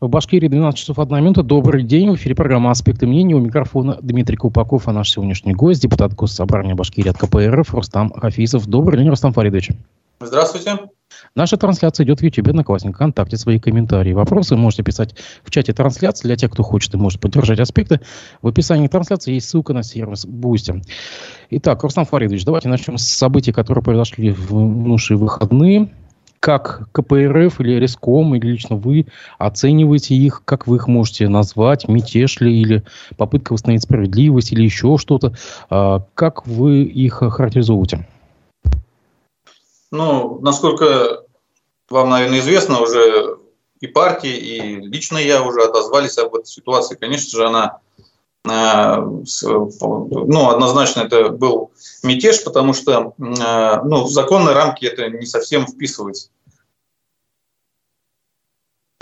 В Башкирии 12 часов 1 минута. Добрый день. В эфире программа «Аспекты мнений». У микрофона Дмитрий Купаков, а наш сегодняшний гость, депутат Госсобрания Башкирии от КПРФ Рустам Хафизов. Добрый день, Рустам Фаридович. Здравствуйте. Наша трансляция идет в YouTube, Одноклассник, ВКонтакте. Свои комментарии, вопросы можете писать в чате трансляции. Для тех, кто хочет и может поддержать аспекты, в описании трансляции есть ссылка на сервис Boosty. Итак, Рустам Фаридович, давайте начнем с событий, которые произошли в минувшие выходные как КПРФ или Реском, или лично вы оцениваете их, как вы их можете назвать, мятеж ли, или попытка восстановить справедливость, или еще что-то. А, как вы их характеризуете? Ну, насколько вам, наверное, известно, уже и партии, и лично я уже отозвались об этой ситуации. Конечно же, она ну, однозначно это был мятеж, потому что а, ну, в законные рамки это не совсем вписывается.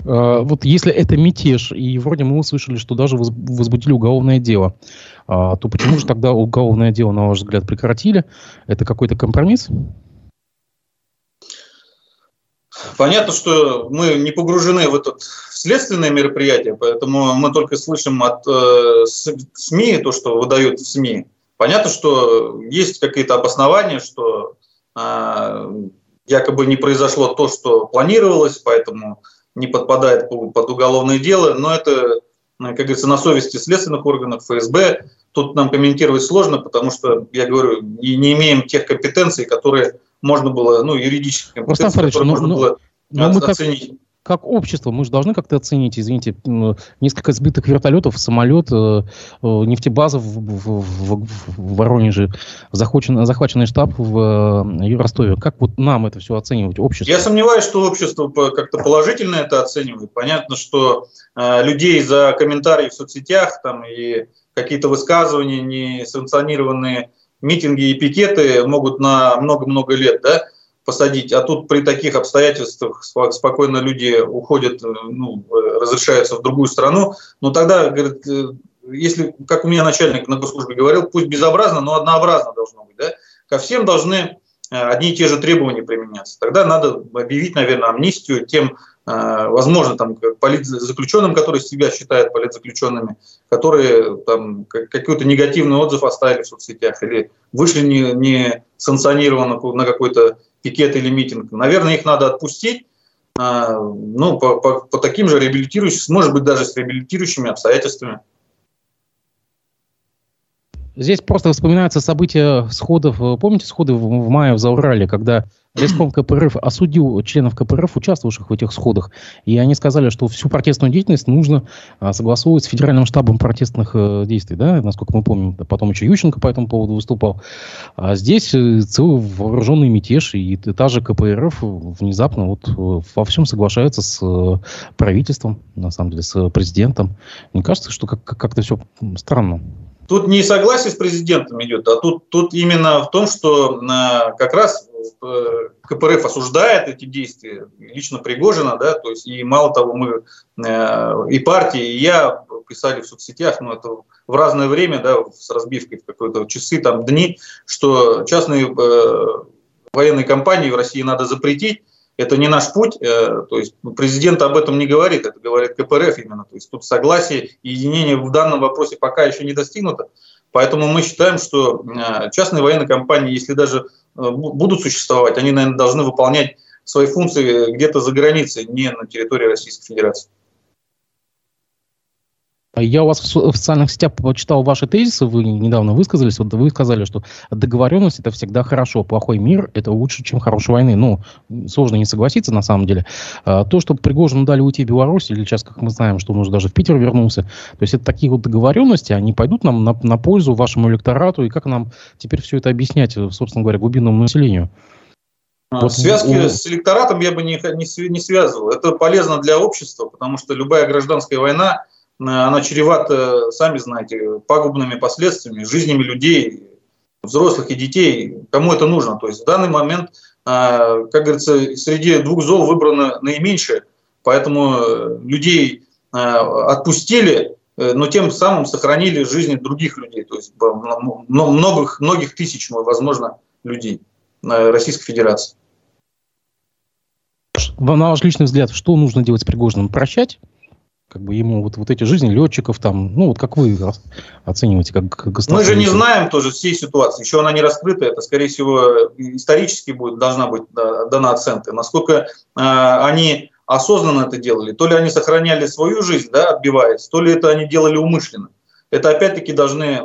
А, вот если это мятеж, и вроде мы услышали, что даже возбудили уголовное дело, то почему же тогда уголовное дело, на ваш взгляд, прекратили? Это какой-то компромисс? Понятно, что мы не погружены в это следственное мероприятие, поэтому мы только слышим от э, СМИ то, что выдают в СМИ. Понятно, что есть какие-то обоснования, что э, якобы не произошло то, что планировалось, поэтому не подпадает под уголовное дело, но это, как говорится, на совести следственных органов ФСБ. Тут нам комментировать сложно, потому что, я говорю, не, не имеем тех компетенций, которые можно было, ну, юридических компетенций, которые ну, можно ну, было но мы. Как, как общество, мы же должны как-то оценить, извините, несколько сбитых вертолетов, самолет, э, э, нефтебаза в, в, в, в Воронеже, захвачен, захваченный штаб в э, Ростове. Как вот нам это все оценивать, общество? Я сомневаюсь, что общество как-то положительно это оценивает. Понятно, что э, людей за комментарии в соцсетях там, и какие-то высказывания, не санкционированные митинги и пикеты могут на много-много лет, да, посадить, а тут при таких обстоятельствах спокойно люди уходят, э, ну, разрешаются в другую страну, ну тогда, говорит, э, если, как у меня начальник на госслужбе говорил, пусть безобразно, но однообразно должно быть, да, ко всем должны э, одни и те же требования применяться. Тогда надо объявить, наверное, амнистию тем, возможно, там, политзаключенным, которые себя считают политзаключенными, которые там какой-то негативный отзыв оставили в соцсетях или вышли не, не санкционированно на какой-то пикет или митинг. Наверное, их надо отпустить, а, ну, по, по, по таким же реабилитирующим, может быть, даже с реабилитирующими обстоятельствами. Здесь просто вспоминаются события сходов. Помните сходы в, в мае в Заурале, когда Леском КПРФ осудил членов КПРФ, участвовавших в этих сходах, и они сказали, что всю протестную деятельность нужно а, согласовывать с Федеральным штабом протестных а, действий, да, насколько мы помним. Потом еще Ющенко по этому поводу выступал. А здесь э, целый вооруженный мятеж, и та же КПРФ внезапно вот э, во всем соглашается с э, правительством, на самом деле, с президентом. Мне кажется, что как- как-то все странно. Тут не согласие с президентом идет, а тут, тут именно в том, что э, как раз э, КПРФ осуждает эти действия, лично Пригожина, да, то есть и мало того, мы э, и партии, и я писали в соцсетях, ну это в разное время, да, с разбивкой в какой-то часы, там, дни, что частные э, военные компании в России надо запретить, это не наш путь, э, то есть президент об этом не говорит, это говорит КПРФ именно, то есть тут согласие и единение в данном вопросе пока еще не достигнуто, поэтому мы считаем, что э, частные военные компании, если даже э, будут существовать, они, наверное, должны выполнять свои функции где-то за границей, не на территории Российской Федерации. Я у вас в социальных сетях почитал ваши тезисы, вы недавно высказались, вот вы сказали, что договоренность это всегда хорошо, плохой мир это лучше, чем хорошая войны. Ну, сложно не согласиться на самом деле. А, то, что Пригожину дали уйти в Беларусь, или сейчас, как мы знаем, что он уже даже в Питер вернулся, то есть это такие вот договоренности, они пойдут нам на, на пользу вашему электорату, и как нам теперь все это объяснять, собственно говоря, глубинному населению? А, вот Связки у... с электоратом я бы не, не, не связывал. Это полезно для общества, потому что любая гражданская война – она чревата, сами знаете, пагубными последствиями, жизнями людей, взрослых и детей. Кому это нужно? То есть в данный момент, а, как говорится, среди двух зол выбрано наименьшее, поэтому э, людей а, отпустили, э, но тем самым сохранили жизни других людей, то есть многих, многих тысяч, возможно, людей Российской Федерации. На ваш личный взгляд, что нужно делать с Пригожиным? Прощать? Как бы ему вот, вот эти жизни летчиков там, ну вот как вы оцениваете, как, как Мы же не знаем тоже всей ситуации, еще она не раскрыта, это скорее всего исторически будет, должна быть дана оценка, насколько э, они осознанно это делали, то ли они сохраняли свою жизнь, да, отбиваясь, то ли это они делали умышленно. Это опять-таки должны э,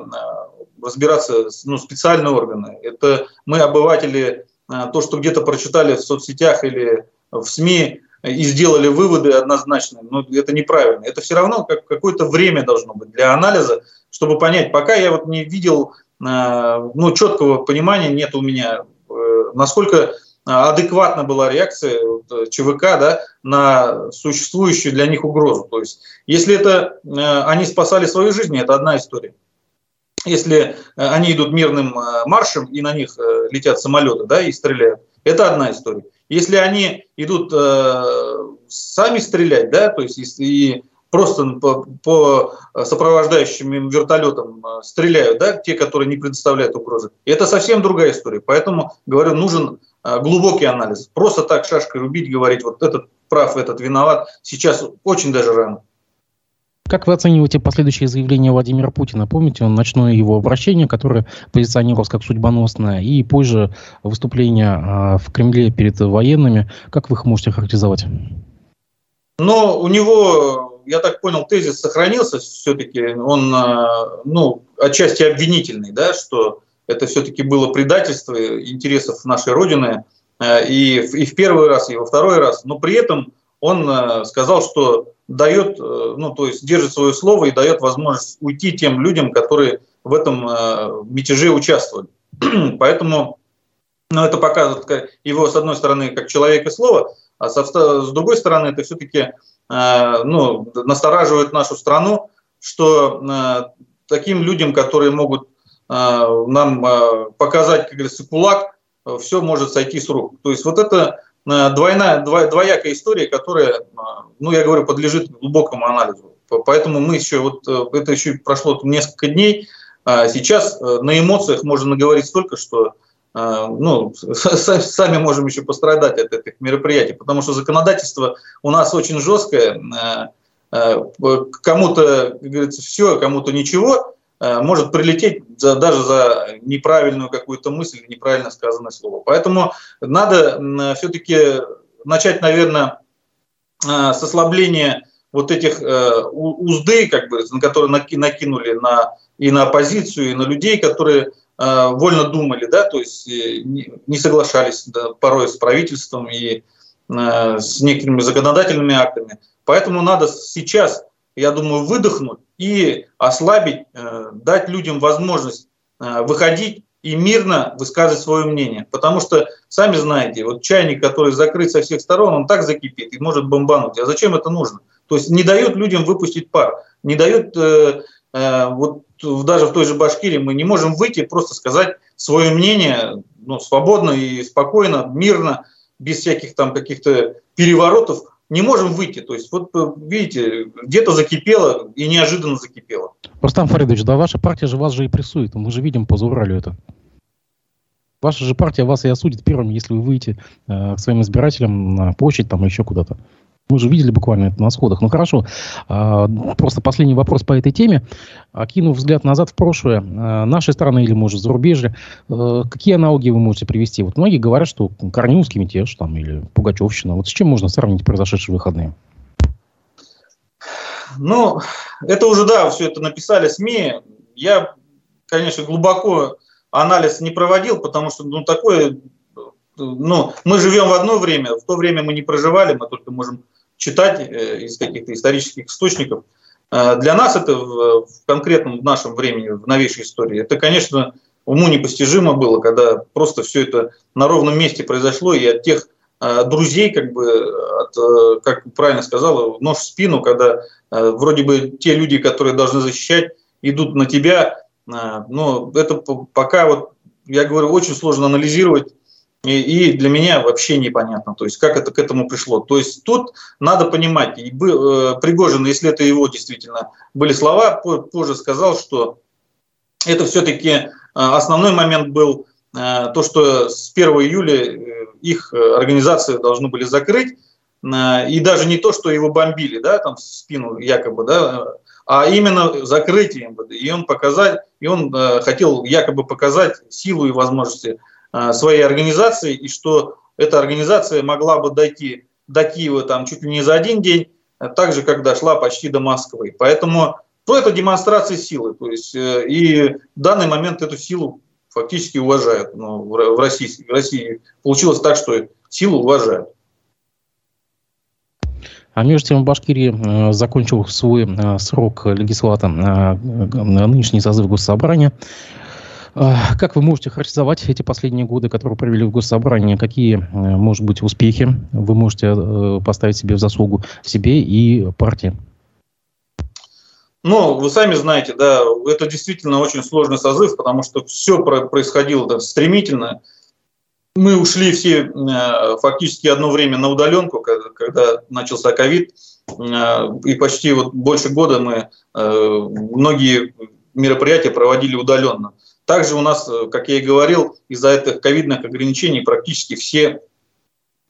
разбираться ну, специальные органы. Это мы, обыватели, э, то, что где-то прочитали в соцсетях или в СМИ, и сделали выводы однозначные, но это неправильно. Это все равно как какое-то время должно быть для анализа, чтобы понять. Пока я вот не видел, э, ну, четкого понимания нет у меня, насколько адекватна была реакция ЧВК да, на существующую для них угрозу. То есть, если это они спасали свою жизнь, это одна история если э, они идут мирным э, маршем и на них э, летят самолеты да, и стреляют, это одна история. Если они идут э, сами стрелять, да, то есть и просто по, по сопровождающим вертолетам стреляют, да, те, которые не предоставляют угрозы, это совсем другая история. Поэтому, говорю, нужен глубокий анализ. Просто так шашкой рубить, говорить, вот этот прав, этот виноват, сейчас очень даже рано. Как вы оцениваете последующие заявления Владимира Путина? Помните, он ночное его обращение, которое позиционировалось как судьбоносное, и позже выступление а, в Кремле перед военными. Как вы их можете характеризовать? Но у него, я так понял, тезис сохранился все-таки. Он, а, ну, отчасти обвинительный, да, что это все-таки было предательство интересов нашей Родины а, и, и в первый раз, и во второй раз. Но при этом он сказал, что дает, э, ну, то есть держит свое слово и дает возможность уйти тем людям, которые в этом э, мятеже участвовали. Поэтому, ну, это показывает его, с одной стороны, как человека слова, а со, с другой стороны, это все-таки э, ну, настораживает нашу страну, что таким людям, которые могут нам показать, как говорится, кулак, все может сойти с рук. То есть вот это Э, двойная, двоякая история, которая, э, ну, я говорю, подлежит глубокому анализу. Поэтому мы еще, вот э, это еще прошло несколько дней, а сейчас на эмоциях можно наговорить столько, что ну, сами можем еще пострадать от этих мероприятий, потому что законодательство у нас очень жесткое, кому-то, говорится, все, кому-то ничего, может прилететь за, даже за неправильную какую-то мысль, неправильно сказанное слово. Поэтому надо все-таки начать, наверное, э, с ослабления вот этих э, узды, как бы, на которые накинули на, и на оппозицию, и на людей, которые вольно думали, да, то есть не соглашались да, порой с правительством и с некоторыми законодательными актами. Поэтому надо сейчас я думаю, выдохнуть и ослабить, э, дать людям возможность э, выходить и мирно высказывать свое мнение. Потому что, сами знаете, вот чайник, который закрыт со всех сторон, он так закипит и может бомбануть. А зачем это нужно? То есть не дают людям выпустить пар, не дают, э, э, вот даже в той же Башкирии мы не можем выйти, просто сказать свое мнение ну, свободно и спокойно, мирно, без всяких там каких-то переворотов, не можем выйти. То есть, вот э, видите, где-то закипело и неожиданно закипело. Рустам Фаридович, да ваша партия же вас же и прессует. Мы же видим по Зауралю это. Ваша же партия вас и осудит первым, если вы выйдете э, к своим избирателям на площадь там еще куда-то. Мы же видели буквально это на сходах. Ну хорошо, а, просто последний вопрос по этой теме. Окинув взгляд назад в прошлое, а, нашей страны или, может, зарубежья, а, какие аналоги вы можете привести? Вот многие говорят, что Корниловский мятеж там, или Пугачевщина. Вот с чем можно сравнить произошедшие выходные? Ну, это уже, да, все это написали СМИ. Я, конечно, глубоко анализ не проводил, потому что, ну, такое ну, мы живем в одно время, в то время мы не проживали, мы только можем читать э, из каких-то исторических источников. Э, для нас это в, конкретном в нашем времени, в новейшей истории, это, конечно, уму непостижимо было, когда просто все это на ровном месте произошло, и от тех э, друзей, как бы, от, как правильно сказала, нож в спину, когда вроде бы те люди, которые должны защищать, идут на тебя, но это пока вот, я говорю, очень сложно анализировать, и, и для меня вообще непонятно, то есть как это к этому пришло. То есть тут надо понимать, и э, Пригожин, если это его действительно были слова, позже сказал, что это все-таки э, основной момент был э, то, что с 1 июля их организации должны были закрыть, и даже не то, что его бомбили, да, там в спину якобы, да, а именно закрытие МВД. И он показать, и он э, хотел якобы показать силу и возможности э, своей организации, и что эта организация могла бы дойти до Киева там чуть ли не за один день, э, так же, как дошла почти до Москвы. Поэтому то это демонстрация силы. То есть, э, и в данный момент эту силу фактически уважают. Но в, России, в России получилось так, что силу уважают. А между тем в Башкирии э, закончил свой э, срок легислата нынешний созыв Госсобрания. Э, как вы можете характеризовать эти последние годы, которые провели в Госсобрании? Какие, э, может быть, успехи вы можете э, поставить себе в заслугу себе и партии? Ну, вы сами знаете, да, это действительно очень сложный созыв, потому что все происходило так стремительно. Мы ушли все фактически одно время на удаленку, когда начался ковид, и почти вот больше года мы многие мероприятия проводили удаленно. Также у нас, э, как я и говорил, из-за этих ковидных ограничений практически все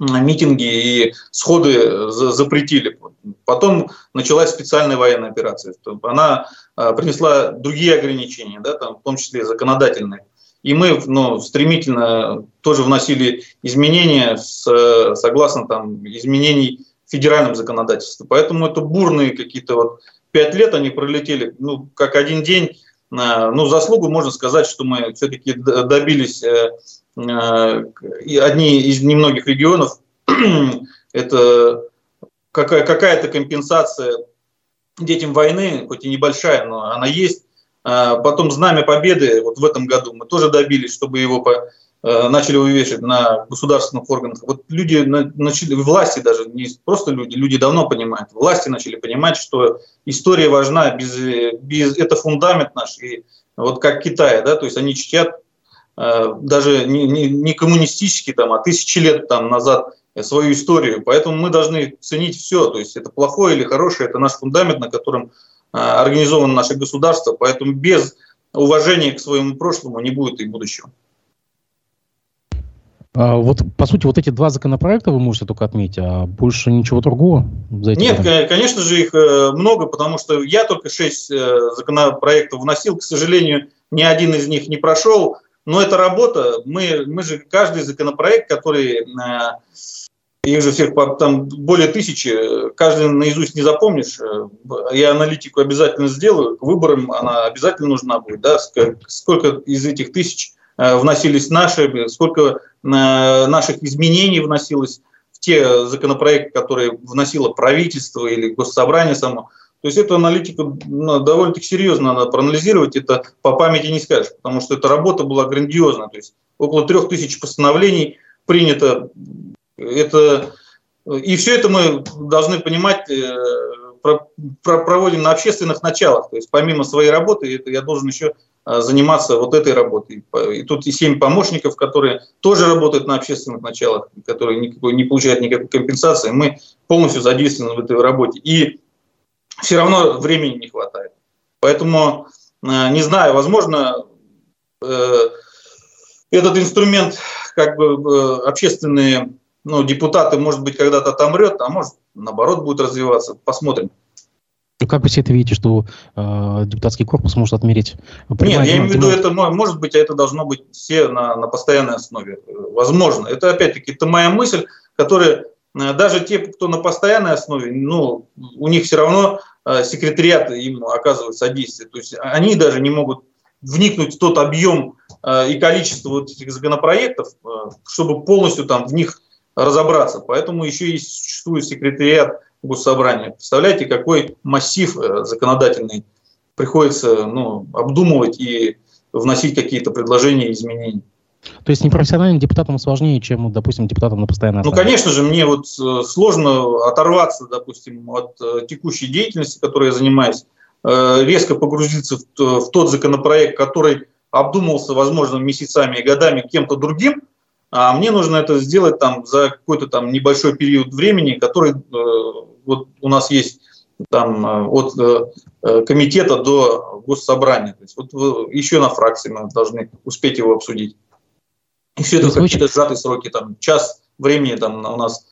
митинги и сходы запретили. Потом началась специальная военная операция. Она э, принесла другие ограничения, да, там, в том числе законодательные. И мы ну, стремительно тоже вносили изменения с, согласно там, изменений федеральном законодательстве. Поэтому это бурные какие-то вот пять лет они пролетели, ну, как один день Э, ну, заслугу можно сказать, что мы все-таки добились э, э, одни из немногих регионов, это какая-то компенсация детям войны, хоть и небольшая, но она есть. Потом знамя победы вот в этом году мы тоже добились, чтобы его Э, начали вывешивать на государственных органах. Вот люди начали, власти даже, не просто люди, люди давно понимают, власти начали понимать, что история важна, без, без, это фундамент наш, и вот как Китай, да, то есть они чтят э, даже не, не, не коммунистический, там, а тысячи лет там, назад свою историю, поэтому мы должны ценить все, то есть это плохое или хорошее, это наш фундамент, на котором э, организовано наше государство, поэтому без уважения к своему прошлому не будет и будущего. А вот, по сути, вот эти два законопроекта вы можете только отметить, а больше ничего другого? За Нет, годы? конечно же, их э, много, потому что я только шесть э, законопроектов вносил. К сожалению, ни один из них не прошел. Но это работа. Мы, мы же каждый законопроект, который э, их же всех там более тысячи, каждый наизусть не запомнишь. Я аналитику обязательно сделаю, к выборам она обязательно нужна будет. Да? Сколько из этих тысяч вносились наши, сколько наших изменений вносилось в те законопроекты, которые вносило правительство или госсобрание само. То есть эту аналитику ну, довольно-таки серьезно надо проанализировать, это по памяти не скажешь, потому что эта работа была грандиозна. То есть около трех тысяч постановлений принято. Это, и все это мы должны понимать, э, проводим на общественных началах. То есть помимо своей работы, это я должен еще заниматься вот этой работой. И тут и семь помощников, которые тоже работают на общественных началах, которые никакой, не получают никакой компенсации. Мы полностью задействованы в этой работе. И все равно времени не хватает. Поэтому, а, не знаю, возможно, э, этот инструмент, как бы э, общественные ну, депутаты, может быть, когда-то отомрет, а может, наоборот, будет развиваться. Посмотрим. Ну, как вы все это видите, что э, депутатский корпус может отмерить? Нет, я имею в виду, это может быть, а это должно быть все на, на постоянной основе. Возможно. Это, опять-таки, это моя мысль, которая э, даже те, кто на постоянной основе, ну, у них все равно э, секретариат им оказывает содействие. То есть они даже не могут вникнуть в тот объем э, и количество вот этих законопроектов, э, чтобы полностью там в них разобраться. Поэтому еще и существует секретариат госсобрания. Представляете, какой массив э, законодательный приходится ну, обдумывать и вносить какие-то предложения и изменения. То есть непрофессиональным депутатам сложнее, чем, допустим, депутатам на постоянной основе? Ну, конечно же, мне вот э, сложно оторваться, допустим, от э, текущей деятельности, которой я занимаюсь, резко погрузиться в тот законопроект, который обдумывался, возможно, месяцами и годами кем-то другим, а мне нужно это сделать там за какой-то там небольшой период времени, который вот у нас есть там э, от э, э, комитета до госсобрания. То есть вот еще на фракции мы должны успеть его обсудить. И все это в какие-то сжатые сроки, там час времени там у нас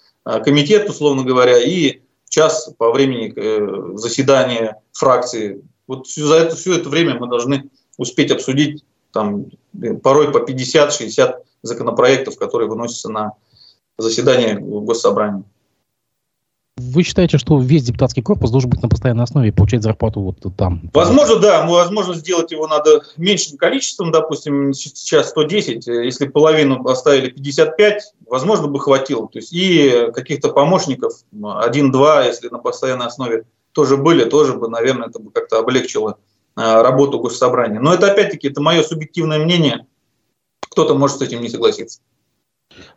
комитет, условно говоря, и час по времени заседания фракции. Вот за это, все это время мы должны успеть обсудить там, порой по 50-60 законопроектов, которые выносятся на заседание Госсобрания. Вы считаете, что весь депутатский корпус должен быть на постоянной основе и получать зарплату вот там? Возможно, да. Возможно, сделать его надо меньшим количеством, допустим, сейчас 110. Если половину оставили 55, возможно, бы хватило. То есть и каких-то помощников, один-два, если на постоянной основе тоже были, тоже бы, наверное, это бы как-то облегчило а, работу госсобрания. Но это, опять-таки, это мое субъективное мнение. Кто-то может с этим не согласиться.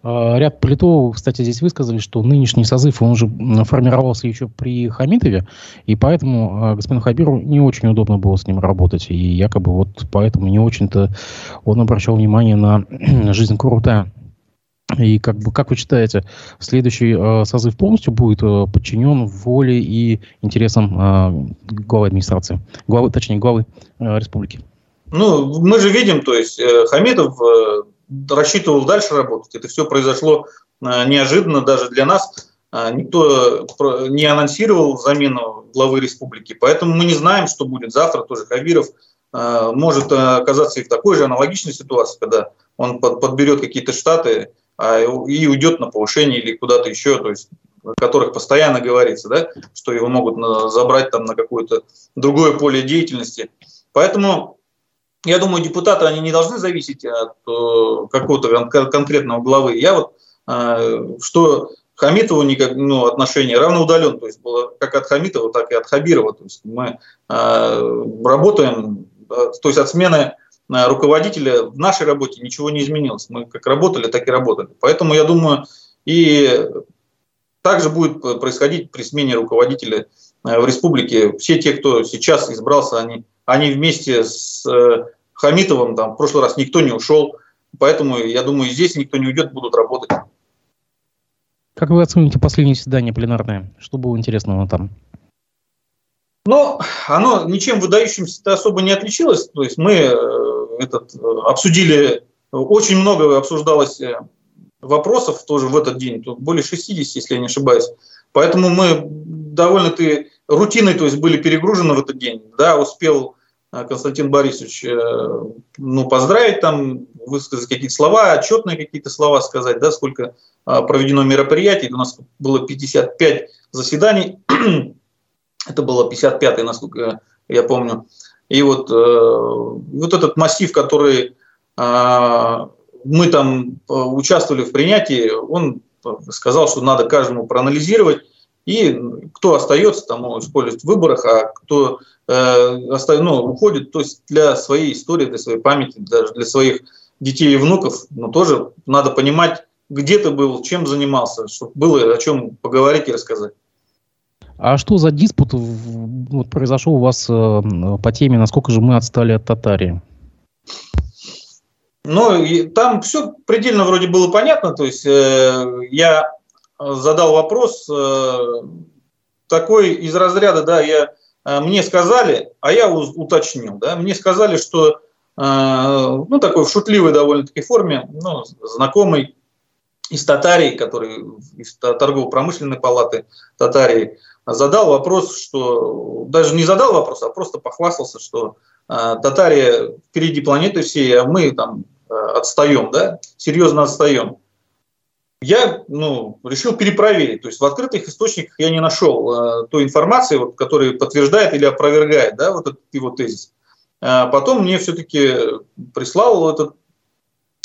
А, ряд политологов, кстати, здесь высказали, что нынешний созыв, он уже формировался еще при Хамитове, и поэтому а, господину Хабиру не очень удобно было с ним работать, и якобы вот поэтому не очень-то он обращал внимание на жизнь Курултая. И как бы, как вы считаете, следующий э, созыв полностью будет э, подчинен воле и интересам э, главы администрации, главы, точнее, главы э, республики? Ну, мы же видим, то есть э, Хамидов э, рассчитывал дальше работать. Это все произошло э, неожиданно даже для нас. Э, никто не анонсировал замену главы республики, поэтому мы не знаем, что будет завтра. Тоже Хабиров э, может оказаться и в такой же аналогичной ситуации, когда он подберет какие-то штаты а, и уйдет на повышение или куда-то еще, то есть о которых постоянно говорится, да, что его могут забрать там на какое-то другое поле деятельности. Поэтому я думаю, депутаты, они не должны зависеть от э, какого-то кон- конкретного главы. Я вот, э, что Хамитову никак, ну, отношение равноудален, то есть было как от Хамитова, так и от Хабирова. То есть мы э, работаем, то есть от смены э, руководителя в нашей работе ничего не изменилось. Мы как работали, так и работали. Поэтому я думаю, и также будет происходить при смене руководителя э, в республике. Все те, кто сейчас избрался, они они вместе с э, Хамитовым, там, в прошлый раз никто не ушел, поэтому, я думаю, здесь никто не уйдет, будут работать. Как вы оцените последнее заседание пленарное? Что было интересного там? Ну, оно ничем выдающимся особо не отличилось. То есть мы э, этот, э, обсудили, очень много обсуждалось вопросов тоже в этот день, тут более 60, если я не ошибаюсь. Поэтому мы довольно-таки рутиной, то есть были перегружены в этот день. Да, успел Константин Борисович э, ну, поздравить, там, высказать какие-то слова, отчетные какие-то слова сказать, да, сколько э, проведено мероприятий. У нас было 55 заседаний. Это было 55-е, насколько я помню. И вот, вот этот массив, который мы там участвовали в принятии, он сказал, что надо каждому проанализировать, и кто остается, там могут использовать в выборах, а кто э, оста... ну, уходит, то есть для своей истории, для своей памяти, даже для своих детей и внуков, ну, тоже надо понимать, где ты был, чем занимался, чтобы было о чем поговорить и рассказать. А что за диспут вот, произошел у вас э, по теме, насколько же мы отстали от Татарии? Ну, и там все предельно вроде было понятно. То есть э, я задал вопрос э, такой из разряда, да, я, э, мне сказали, а я уточнил, да, мне сказали, что, э, ну, такой в шутливой довольно-таки форме, ну, знакомый из Татарии, который из торгово-промышленной палаты Татарии, задал вопрос, что, даже не задал вопрос, а просто похвастался, что Татария впереди планеты всей, а мы там отстаем, да, серьезно отстаем я ну, решил перепроверить. То есть в открытых источниках я не нашел э, той информации, вот, которая подтверждает или опровергает да, вот этот его тезис. А потом мне все-таки прислал этот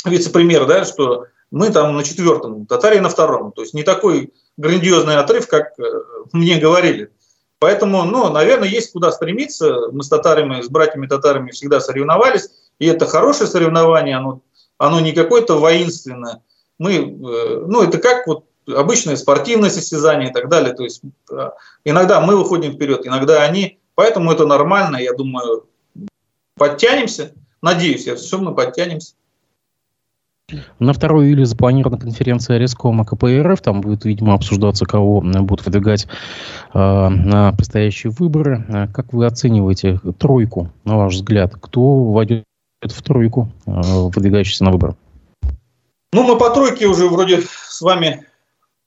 вице-премьер, да, что мы там на четвертом, Татария на втором. То есть не такой грандиозный отрыв, как э, мне говорили. Поэтому, ну, наверное, есть куда стремиться. Мы с татарами, с братьями-татарами всегда соревновались, и это хорошее соревнование, оно, оно не какое-то воинственное, мы, э, ну, это как вот обычное спортивное состязание и так далее. То есть э, иногда мы выходим вперед, иногда они. Поэтому это нормально. Я думаю, подтянемся. Надеюсь, я все мы подтянемся. На 2 июля запланирована конференция Рескома КПРФ. Там будет, видимо, обсуждаться, кого будут выдвигать э, на предстоящие выборы. Э, как вы оцениваете тройку, на ваш взгляд? Кто войдет в тройку, э, выдвигающийся на выборы? Ну, мы по тройке уже вроде с вами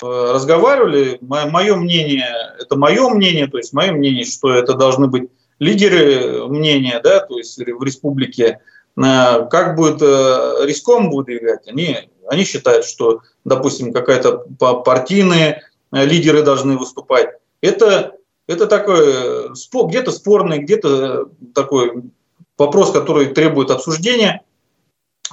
разговаривали, мое мнение, это мое мнение, то есть мое мнение, что это должны быть лидеры мнения, да, то есть в республике, как будет риском выдвигать, они, они считают, что, допустим, какая-то партийные лидеры должны выступать. Это, это такой где-то спорный, где-то такой вопрос, который требует обсуждения.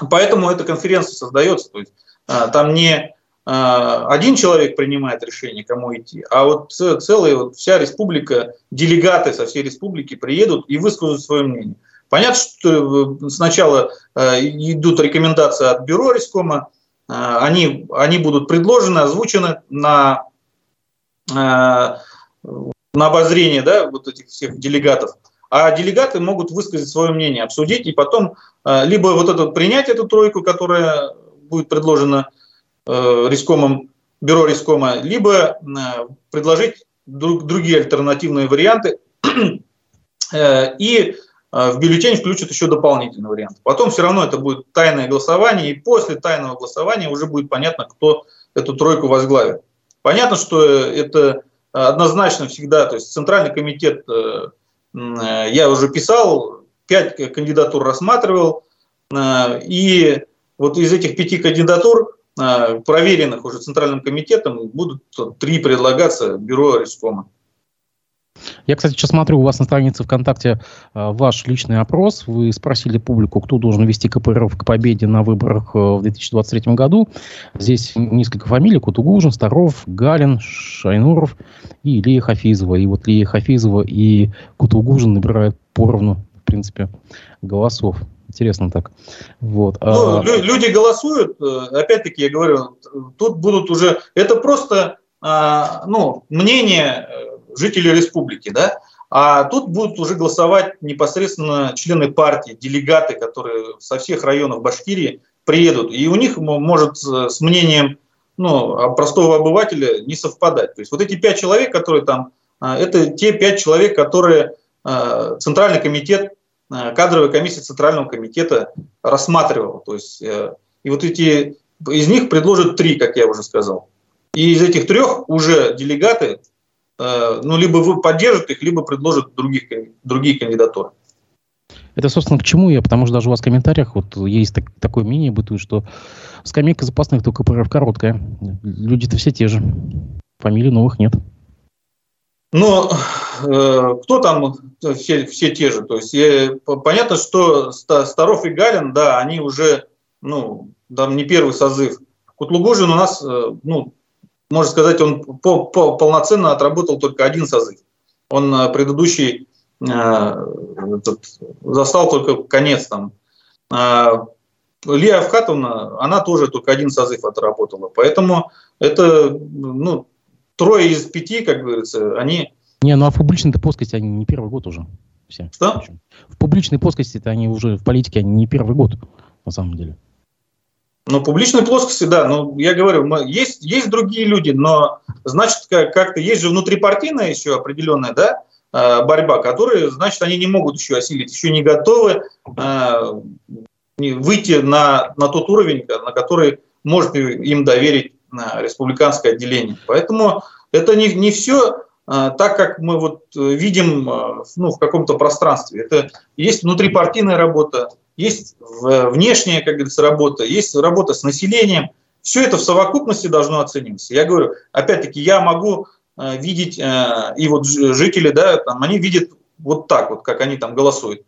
Поэтому эта конференция создается. То есть, там не а, один человек принимает решение, кому идти, а вот целая вот вся республика, делегаты со всей республики приедут и выскажут свое мнение. Понятно, что э, сначала э, идут рекомендации от бюро Рискома, э, они, они будут предложены, озвучены на, на обозрение да, вот этих всех делегатов. А делегаты могут высказать свое мнение, обсудить и потом либо вот это принять эту тройку, которая будет предложена Э, рискомом, бюро рискома, либо э, предложить другие альтернативные варианты э, и в бюллетень включат еще дополнительный вариант. Потом все равно это будет тайное голосование, и после тайного голосования уже будет понятно, кто эту тройку возглавит. Понятно, что это однозначно всегда, то есть Центральный комитет, я уже писал, пять кандидатур рассматривал, и вот из этих пяти кандидатур а, проверенных уже Центральным комитетом, будут три предлагаться Бюро Рискома. Я, кстати, сейчас смотрю, у вас на странице ВКонтакте э, ваш личный опрос. Вы спросили публику, кто должен вести КПРФ к победе на выборах э, в 2023 году. Здесь несколько фамилий. Кутугужин, Старов, Галин, Шайнуров и Лия Хафизова. И вот Лия Хафизова и Кутугужин набирают поровну, в принципе, голосов. Интересно так. Вот. Ну, а... Люди голосуют, э, опять-таки я говорю, тут будут уже, это просто а, ну, мнение э, жителей республики, да, а тут будут уже голосовать непосредственно члены партии, делегаты, которые со всех районов Башкирии приедут, и у них может с мнением ну, простого обывателя не совпадать. То есть вот эти пять человек, которые там, а, это те пять человек, которые Центральный комитет Э, кадровая комиссия Центрального комитета рассматривала. То есть, э, и вот эти, из них предложат три, как я уже сказал. И из этих трех уже делегаты, э, ну, либо вы поддержат их, либо предложат других, другие кандидатуры. Это, собственно, к чему я, потому что даже у вас в комментариях вот есть так, такое мнение бытует, что скамейка запасных только короткая. Люди-то все те же. Фамилий новых нет. Но э, кто там все, все те же? То есть э, понятно, что Старов и Галин, да, они уже, ну, там не первый созыв. Кутлугожин у нас, э, ну, можно сказать, он по, по, полноценно отработал только один созыв. Он э, предыдущий э, этот, застал только конец там. Э, Лия Авхатовна, она тоже только один созыв отработала. Поэтому это, ну, трое из пяти, как говорится, они... Не, ну а в публичной-то плоскости они не первый год уже. Все. Что? В публичной плоскости-то они уже в политике они не первый год, на самом деле. Ну, публичной плоскости, да. Ну, я говорю, мы, есть, есть другие люди, но, значит, как-то есть же внутрипартийная еще определенная, да, э, борьба, которые, значит, они не могут еще осилить, еще не готовы э, выйти на, на тот уровень, на который может им доверить республиканское отделение. Поэтому это не, не все а, так, как мы вот э, видим а, ну, в каком-то пространстве. Это есть внутрипартийная работа, есть внешняя, как говорится, работа, есть работа с населением. Все это в совокупности должно оцениваться. Я говорю, опять-таки, я могу а, видеть, и вот жители, да, там, они видят вот так вот, как они там голосуют.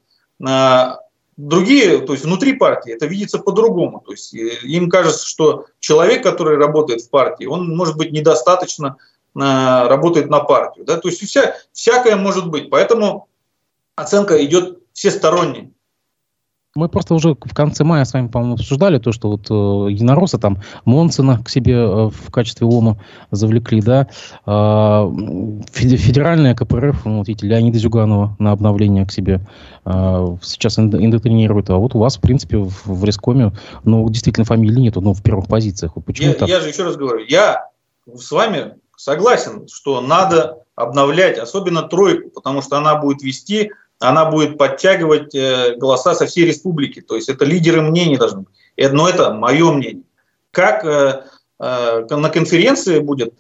Другие, то есть внутри партии, это видится по-другому. То есть э, им кажется, что человек, который работает в партии, он может быть недостаточно э, работает на партию. Да? То есть вся, всякое может быть. Поэтому оценка идет всесторонняя. Мы просто уже в конце мая с вами, по-моему, обсуждали то, что вот э, единоросса там Монсона к себе э, в качестве ОМА завлекли, да. Э, федеральная КПРФ, ну, вот видите, Леонида Зюганова на обновление к себе э, сейчас индоктринирует. А вот у вас, в принципе, в, в Рескоме, ну, действительно, фамилии нету, ну, в первых позициях. Вот почему я, так? я же еще раз говорю, я с вами согласен, что надо обновлять, особенно тройку, потому что она будет вести она будет подтягивать э, голоса со всей республики. То есть это лидеры мнений должны быть. Но это мое мнение. Как э, на конференции будет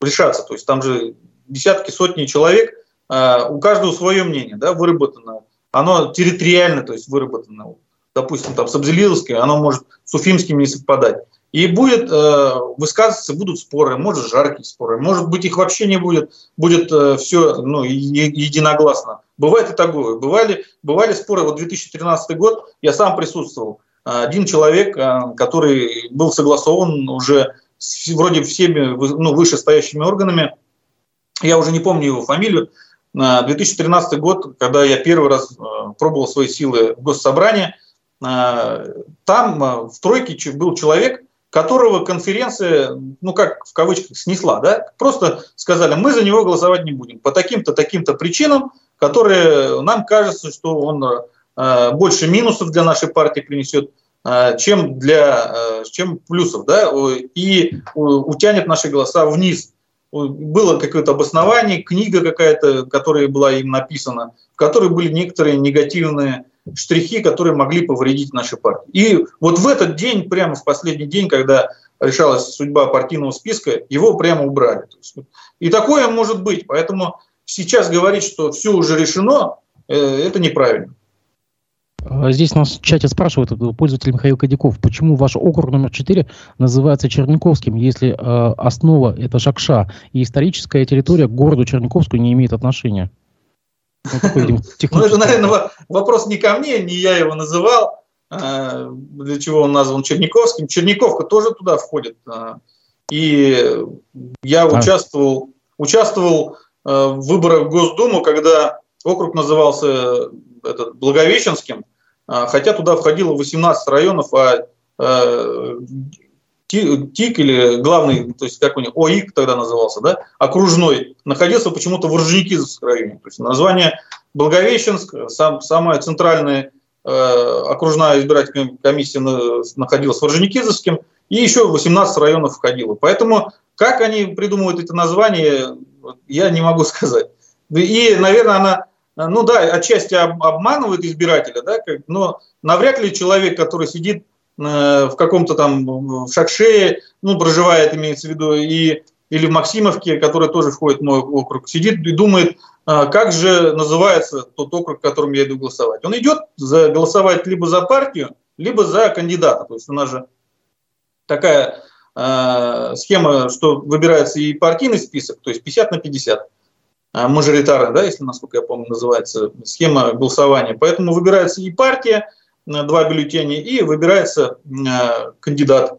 решаться. То есть там же десятки, сотни человек, у каждого свое мнение, да, выработано. Оно территориально, то есть выработано. Допустим, там с Абзелиловской, оно может с Уфимским не совпадать. И будет э, высказываться, будут споры, может жаркие споры, может быть их вообще не будет, будет э, все ну, единогласно. Бывает и такое. Бывали, бывали споры. Вот 2013 год я сам присутствовал. Один человек, э, который был согласован уже с, вроде всеми ну, вышестоящими органами, я уже не помню его фамилию, 2013 год, когда я первый раз э, пробовал свои силы в госсобрании, э, там э, в тройке был человек, которого конференция, ну как в кавычках, снесла, да, просто сказали, мы за него голосовать не будем по таким-то, таким-то причинам, которые нам кажется, что он э, больше минусов для нашей партии принесет, э, чем, для, э, чем плюсов, да, и утянет наши голоса вниз. Было какое-то обоснование, книга какая-то, которая была им написана, в которой были некоторые негативные штрихи, которые могли повредить нашей партии. И вот в этот день, прямо в последний день, когда решалась судьба партийного списка, его прямо убрали. И такое может быть. Поэтому сейчас говорить, что все уже решено, э, это неправильно. А здесь нас в чате спрашивают пользователь Михаил Кадяков, почему ваш округ номер 4 называется Черниковским, если э, основа это Жакша и историческая территория к городу Черниковску не имеет отношения? Ну, это, наверное, вопрос не ко мне, не я его называл, а, для чего он назван Черниковским. Черниковка тоже туда входит. А, и я участвовал, участвовал в выборах в Госдуму, когда округ назывался этот, Благовещенским, хотя туда входило 18 районов, а ТИК или главный, то есть как у них, ОИК тогда назывался, да, окружной, находился почему-то в Орджоникидзевском районе. То есть название Благовещенск, сам, самая центральная э, окружная избирательная комиссия находилась в Орджоникидзевском, и еще 18 районов входило. Поэтому как они придумывают это название, я не могу сказать. И, наверное, она, ну да, отчасти обманывает избирателя, да, но навряд ли человек, который сидит Э, в каком-то там в Шакшее, ну, проживает, имеется в виду, и, или в Максимовке, который тоже входит в мой округ, сидит и думает, э, как же называется тот округ, в котором я иду голосовать. Он идет за, голосовать либо за партию, либо за кандидата. То есть у нас же такая схема, что выбирается и партийный список, то есть 50 на 50 э, мажоритарная, да, если, насколько я помню, называется схема голосования. Поэтому выбирается и партия, два бюллетеня, и выбирается э, кандидат,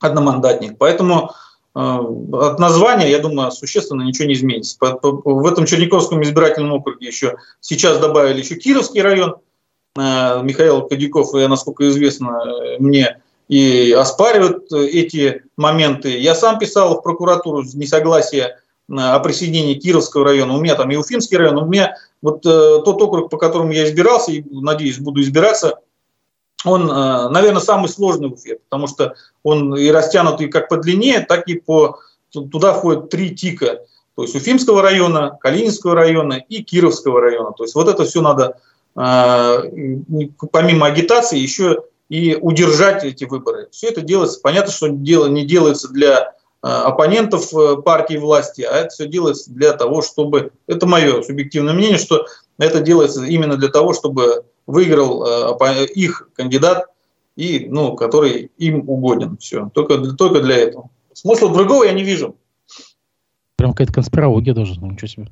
одномандатник. Поэтому от названия, я думаю, существенно ничего не изменится. В этом Черниковском избирательном округе еще сейчас добавили еще Кировский район. Михаил Кадюков, насколько известно мне, и оспаривают эти моменты. Я сам писал в прокуратуру несогласие о присоединении Кировского района. У меня там и Уфимский район. У меня вот э, тот округ, по которому я избирался, и, надеюсь, буду избираться, он, э, наверное, самый сложный в Уфе, потому что он и растянутый как по длине, так и по... Туда входят три тика. То есть Уфимского района, Калининского района и Кировского района. То есть вот это все надо, э, помимо агитации, еще и удержать эти выборы. Все это делается, понятно, что дело не делается для Э, оппонентов э, партии власти, а это все делается для того, чтобы, это мое субъективное мнение, что это делается именно для того, чтобы выиграл э, их кандидат, и, ну, который им угоден. Все, только, только для этого. Смысла другого я не вижу. Прям какая-то конспирология даже, ну, ничего себе.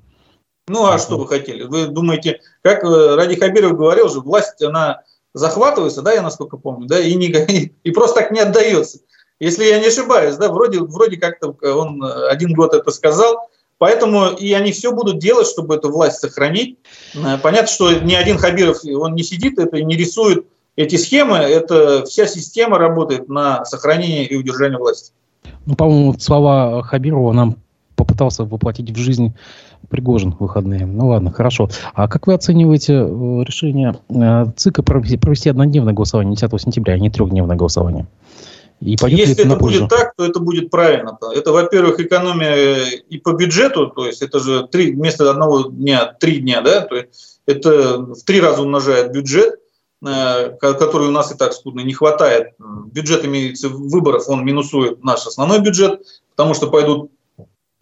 Ну, а что вы хотели? Вы думаете, как Ради Хабиров говорил же, власть, она захватывается, да, я насколько помню, да, и, не, и просто так не отдается. Если я не ошибаюсь, да, вроде, вроде как-то он один год это сказал, Поэтому и они все будут делать, чтобы эту власть сохранить. Э, понятно, что ни один Хабиров, он не сидит это не рисует эти схемы. Это вся система работает на сохранение и удержание власти. Ну, по-моему, слова Хабирова нам попытался воплотить в жизнь Пригожин в выходные. Ну ладно, хорошо. А как вы оцениваете э, решение э, ЦИКа провести однодневное голосование 10 сентября, а не трехдневное голосование? И Если это будет так, то это будет правильно. Это, во-первых, экономия э, и по бюджету, то есть это же три, вместо одного дня три дня, да, то есть это в три раза умножает бюджет. который у нас и так скудно, не хватает. Бюджет имеется выборов, он минусует наш основной бюджет, потому что пойдут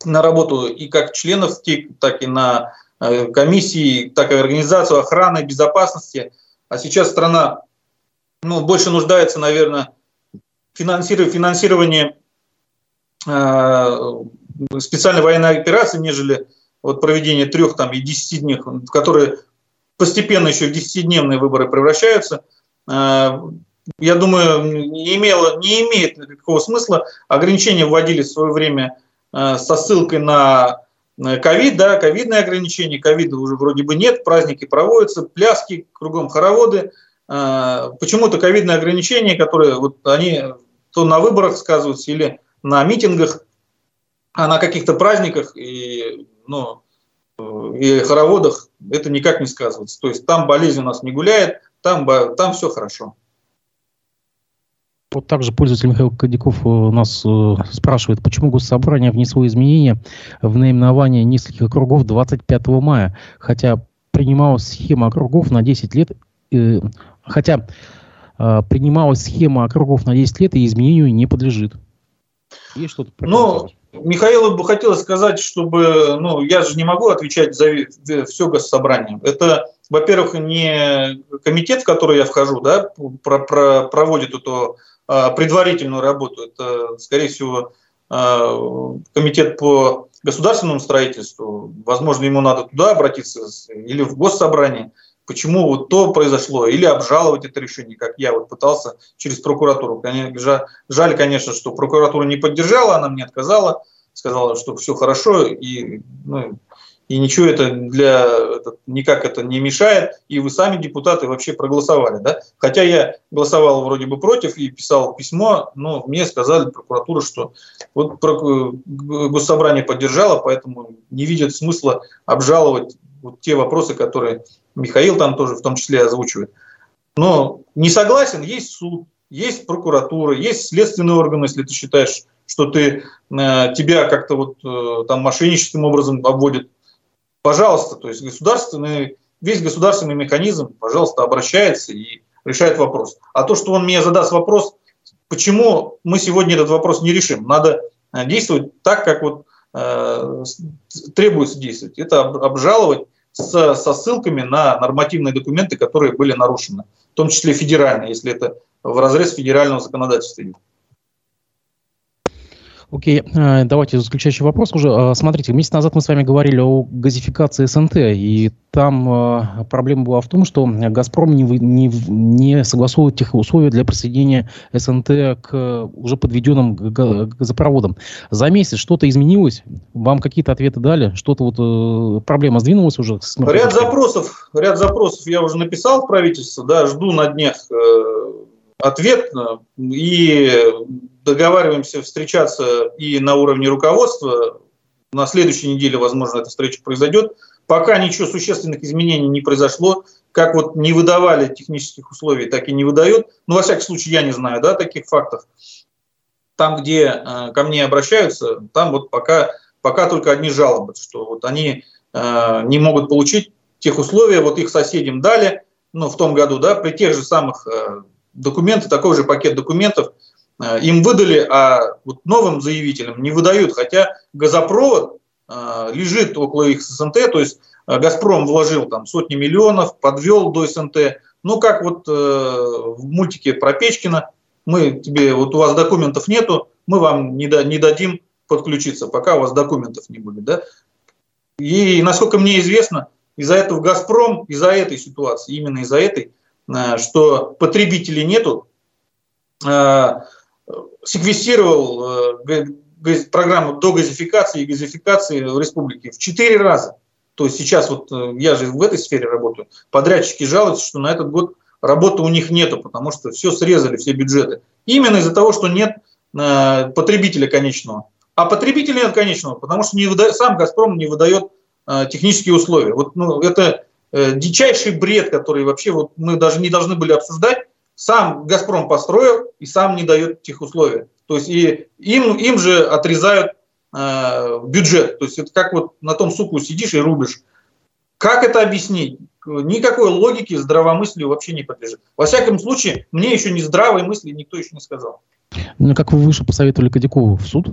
на работу и как членов ТИК, так и на комиссии, так и организацию охраны, безопасности. А сейчас страна ну, больше нуждается, наверное, финансирование, финансирование э, специальной военной операции, нежели вот проведение трех там, и десятидневных, в которые постепенно еще в десятидневные выборы превращаются. Э, я думаю, не, имело, не имеет никакого смысла. Ограничения вводили в свое время э, со ссылкой на ковид, да, ковидные ограничения, ковида уже вроде бы нет, праздники проводятся, пляски, кругом хороводы. Э, почему-то ковидные ограничения, которые вот они то на выборах сказываются или на митингах, а на каких-то праздниках и, ну, и хороводах это никак не сказывается. То есть там болезнь у нас не гуляет, там, там все хорошо. Вот также пользователь Михаил Кадиков э, нас э, спрашивает, почему Госсобрание внесло изменения в наименование нескольких округов 25 мая, хотя принималась схема округов на 10 лет, э, хотя э, принималась схема округов на 10 лет и изменению не подлежит. Есть что-то? Ну, Михаилу бы хотелось сказать, чтобы, ну, я же не могу отвечать за все госсобрание. Это, во-первых, не комитет, в который я вхожу, да, про, про, проводит эту предварительную работу. Это, скорее всего, а, комитет по государственному строительству. Возможно, ему надо туда обратиться или в госсобрание почему вот то произошло, или обжаловать это решение, как я вот пытался через прокуратуру. Жаль, конечно, что прокуратура не поддержала, она мне отказала, сказала, что все хорошо, и, ну, и ничего это для это, никак это не мешает, и вы сами, депутаты, вообще проголосовали. Да? Хотя я голосовал вроде бы против и писал письмо, но мне сказали прокуратура, что вот госсобрание поддержало, поэтому не видят смысла обжаловать вот те вопросы, которые Михаил там тоже в том числе озвучивает. Но не согласен, есть суд, есть прокуратура, есть следственный орган, если ты считаешь, что ты, э, тебя как-то вот э, там мошенническим образом обводят. Пожалуйста, то есть государственный, весь государственный механизм, пожалуйста, обращается и решает вопрос. А то, что он мне задаст вопрос, почему мы сегодня этот вопрос не решим, надо э, действовать так, как вот э, требуется действовать. Это обжаловать с, со ссылками на нормативные документы, которые были нарушены, в том числе федеральные, если это в разрез федерального законодательства идет. Окей, э, давайте заключающий вопрос уже. Э, смотрите, месяц назад мы с вами говорили о газификации СНТ, и там э, проблема была в том, что «Газпром» не, не, не согласовывает тех условия для присоединения СНТ к уже подведенным газопроводам. За месяц что-то изменилось? Вам какие-то ответы дали? Что-то вот проблема сдвинулась уже? Ряд запросов, ряд запросов я уже написал в правительство, да, жду на днях ответ и договариваемся встречаться и на уровне руководства. На следующей неделе, возможно, эта встреча произойдет. Пока ничего существенных изменений не произошло. Как вот не выдавали технических условий, так и не выдают. Ну, во всяком случае, я не знаю да, таких фактов. Там, где э, ко мне обращаются, там вот пока, пока только одни жалобы, что вот они э, не могут получить тех условий, вот их соседям дали, ну, в том году, да, при тех же самых э, документах, такой же пакет документов – Э, им выдали, а вот новым заявителям не выдают, хотя газопровод э, лежит около их СНТ, то есть э, Газпром вложил там сотни миллионов, подвел до СНТ. Ну, как вот в мультике про Печкина, мы тебе, вот у вас документов нету, мы вам не, да, не дадим подключиться, пока у вас документов не будет. Да? И, насколько мне известно, из-за этого Газпром, из-за этой ситуации, именно из-за этой, что потребителей нету, секвестировал э, программу до газификации и газификации в республике в четыре раза. То есть сейчас вот э, я же в этой сфере работаю, подрядчики жалуются, что на этот год работы у них нету, потому что все срезали, все бюджеты. Именно из-за того, что нет э, потребителя конечного. А потребителя нет конечного, потому что не выдает, сам «Газпром» не выдает технические условия. Вот, ну, это дичайший бред, который вообще вот мы даже не должны были обсуждать, сам «Газпром» построил и сам не дает тех условий. То есть и им, им же отрезают э, бюджет. То есть это как вот на том суку сидишь и рубишь. Как это объяснить? никакой логики, здравомыслию вообще не подлежит. Во всяком случае, мне еще не здравой мысли никто еще не сказал. Ну, как вы выше посоветовали Кадякову в суд?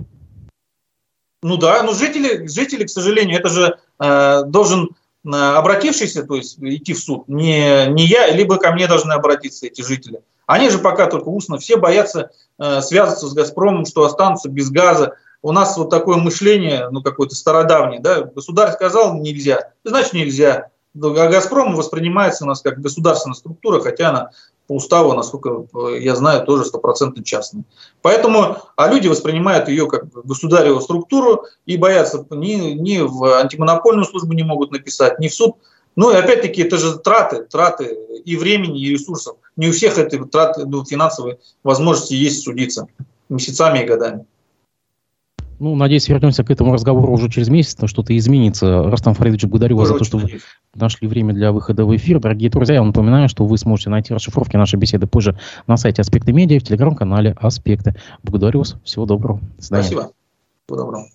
Ну да, но жители, жители, к сожалению, это же э, должен э, обратившийся, то есть идти в суд, не, не я, либо ко мне должны обратиться эти жители. Они же пока только устно, все боятся э, связываться с «Газпромом», что останутся без газа. У нас вот такое мышление, ну какое-то стародавнее, да, государь сказал нельзя, значит нельзя. А «Газпром» воспринимается у нас как государственная структура, хотя она по уставу, насколько я знаю, тоже стопроцентно частная. Поэтому, а люди воспринимают ее как государеву структуру и боятся, ни, ни в антимонопольную службу не могут написать, ни в суд. Ну и опять-таки это же траты, траты и времени, и ресурсов. Не у всех эти траты, ну, финансовые возможности есть судиться месяцами и годами. Ну, надеюсь, вернемся к этому разговору уже через месяц, но что-то изменится. Растам Фаридович, благодарю вас за то, что вы нашли время для выхода в эфир. Дорогие друзья, я вам напоминаю, что вы сможете найти расшифровки нашей беседы позже на сайте Аспекты Медиа, в телеграм-канале Аспекты. Благодарю вас. Всего доброго. До свидания. Спасибо. Всего доброго.